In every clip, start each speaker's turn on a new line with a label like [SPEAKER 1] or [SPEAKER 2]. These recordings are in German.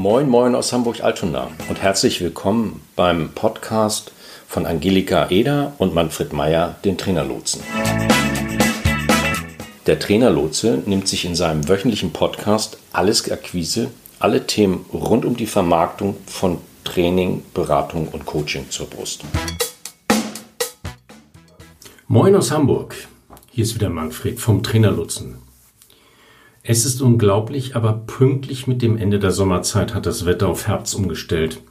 [SPEAKER 1] Moin, moin aus Hamburg-Altona und herzlich willkommen beim Podcast von Angelika Eder und Manfred Meyer, den Trainerlotsen. Der Trainerlotse nimmt sich in seinem wöchentlichen Podcast Alles Akquise, alle Themen rund um die Vermarktung von Training, Beratung und Coaching zur Brust.
[SPEAKER 2] Moin aus Hamburg. Hier ist wieder Manfred vom Trainerlotsen. Es ist unglaublich, aber pünktlich mit dem Ende der Sommerzeit hat das Wetter auf Herbst umgestellt.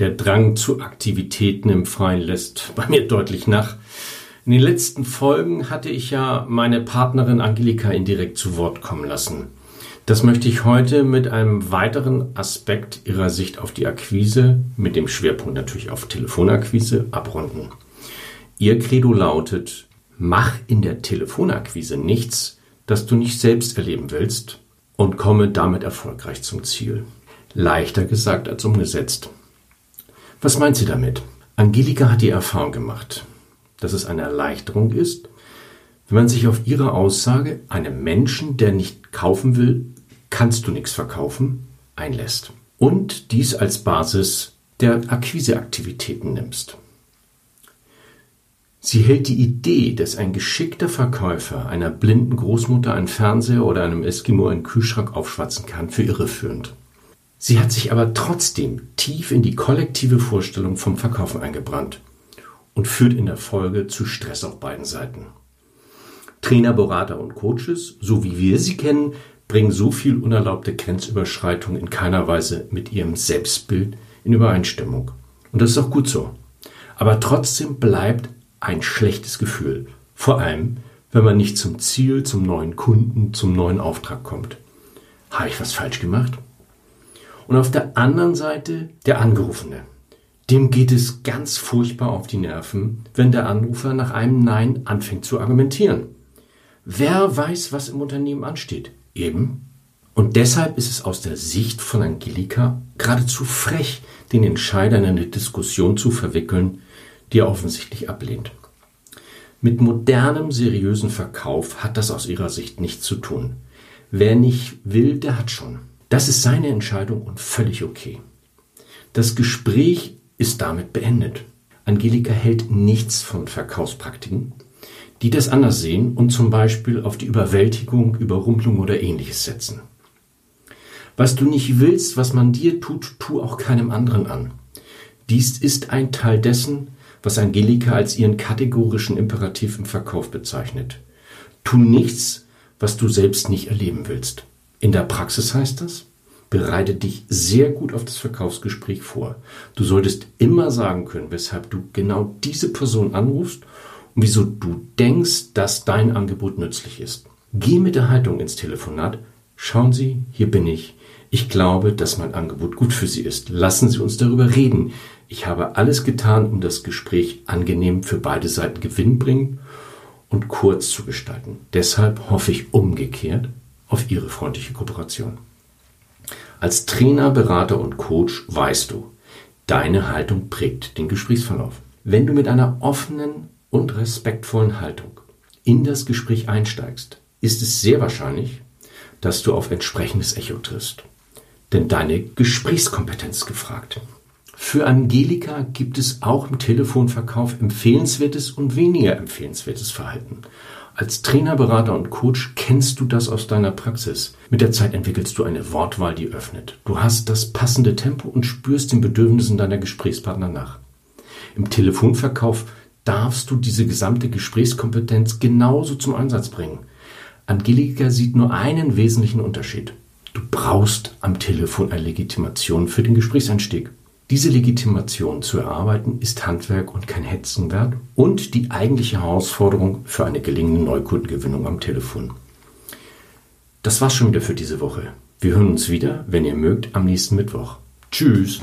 [SPEAKER 2] Der Drang zu Aktivitäten im Freien lässt bei mir deutlich nach. In den letzten Folgen hatte ich ja meine Partnerin Angelika indirekt zu Wort kommen lassen. Das möchte ich heute mit einem weiteren Aspekt ihrer Sicht auf die Akquise, mit dem Schwerpunkt natürlich auf Telefonakquise, abrunden. Ihr Credo lautet, mach in der Telefonakquise nichts, das du nicht selbst erleben willst und komme damit erfolgreich zum Ziel. Leichter gesagt als umgesetzt. Was meint sie damit? Angelika hat die Erfahrung gemacht, dass es eine Erleichterung ist, wenn man sich auf ihre Aussage, einem Menschen, der nicht kaufen will, kannst du nichts verkaufen, einlässt. Und dies als Basis der Akquiseaktivitäten nimmst. Sie hält die Idee, dass ein geschickter Verkäufer einer blinden Großmutter einen Fernseher oder einem Eskimo einen Kühlschrank aufschwatzen kann, für irreführend. Sie hat sich aber trotzdem tief in die kollektive Vorstellung vom Verkaufen eingebrannt und führt in der Folge zu Stress auf beiden Seiten. Trainer, Berater und Coaches, so wie wir sie kennen, bringen so viel unerlaubte Grenzüberschreitung in keiner Weise mit ihrem Selbstbild in Übereinstimmung. Und das ist auch gut so. Aber trotzdem bleibt ein schlechtes Gefühl. Vor allem, wenn man nicht zum Ziel, zum neuen Kunden, zum neuen Auftrag kommt. Habe ich was falsch gemacht? Und auf der anderen Seite der Angerufene. Dem geht es ganz furchtbar auf die Nerven, wenn der Anrufer nach einem Nein anfängt zu argumentieren. Wer weiß, was im Unternehmen ansteht? Eben. Und deshalb ist es aus der Sicht von Angelika geradezu frech, den Entscheider in eine Diskussion zu verwickeln, die er offensichtlich ablehnt. Mit modernem, seriösen Verkauf hat das aus ihrer Sicht nichts zu tun. Wer nicht will, der hat schon. Das ist seine Entscheidung und völlig okay. Das Gespräch ist damit beendet. Angelika hält nichts von Verkaufspraktiken, die das anders sehen und zum Beispiel auf die Überwältigung, Überrumpelung oder ähnliches setzen. Was du nicht willst, was man dir tut, tu auch keinem anderen an. Dies ist ein Teil dessen, was Angelika als ihren kategorischen Imperativ im Verkauf bezeichnet. Tu nichts, was du selbst nicht erleben willst. In der Praxis heißt das, bereite dich sehr gut auf das Verkaufsgespräch vor. Du solltest immer sagen können, weshalb du genau diese Person anrufst und wieso du denkst, dass dein Angebot nützlich ist. Geh mit der Haltung ins Telefonat. Schauen Sie, hier bin ich. Ich glaube, dass mein Angebot gut für Sie ist. Lassen Sie uns darüber reden. Ich habe alles getan, um das Gespräch angenehm für beide Seiten gewinnbringend und kurz zu gestalten. Deshalb hoffe ich umgekehrt auf Ihre freundliche Kooperation. Als Trainer, Berater und Coach weißt du, deine Haltung prägt den Gesprächsverlauf. Wenn du mit einer offenen und respektvollen Haltung in das Gespräch einsteigst, ist es sehr wahrscheinlich, dass du auf entsprechendes Echo triffst. Denn deine Gesprächskompetenz gefragt. Für Angelika gibt es auch im Telefonverkauf empfehlenswertes und weniger empfehlenswertes Verhalten. Als Trainer, Berater und Coach kennst du das aus deiner Praxis. Mit der Zeit entwickelst du eine Wortwahl, die öffnet. Du hast das passende Tempo und spürst den Bedürfnissen deiner Gesprächspartner nach. Im Telefonverkauf darfst du diese gesamte Gesprächskompetenz genauso zum Einsatz bringen. Angelika sieht nur einen wesentlichen Unterschied. Du brauchst am Telefon eine Legitimation für den Gesprächseinstieg. Diese Legitimation zu erarbeiten ist Handwerk und kein Hetzenwerk und die eigentliche Herausforderung für eine gelingende Neukundengewinnung am Telefon. Das war's schon wieder für diese Woche. Wir hören uns wieder, wenn ihr mögt, am nächsten Mittwoch. Tschüss!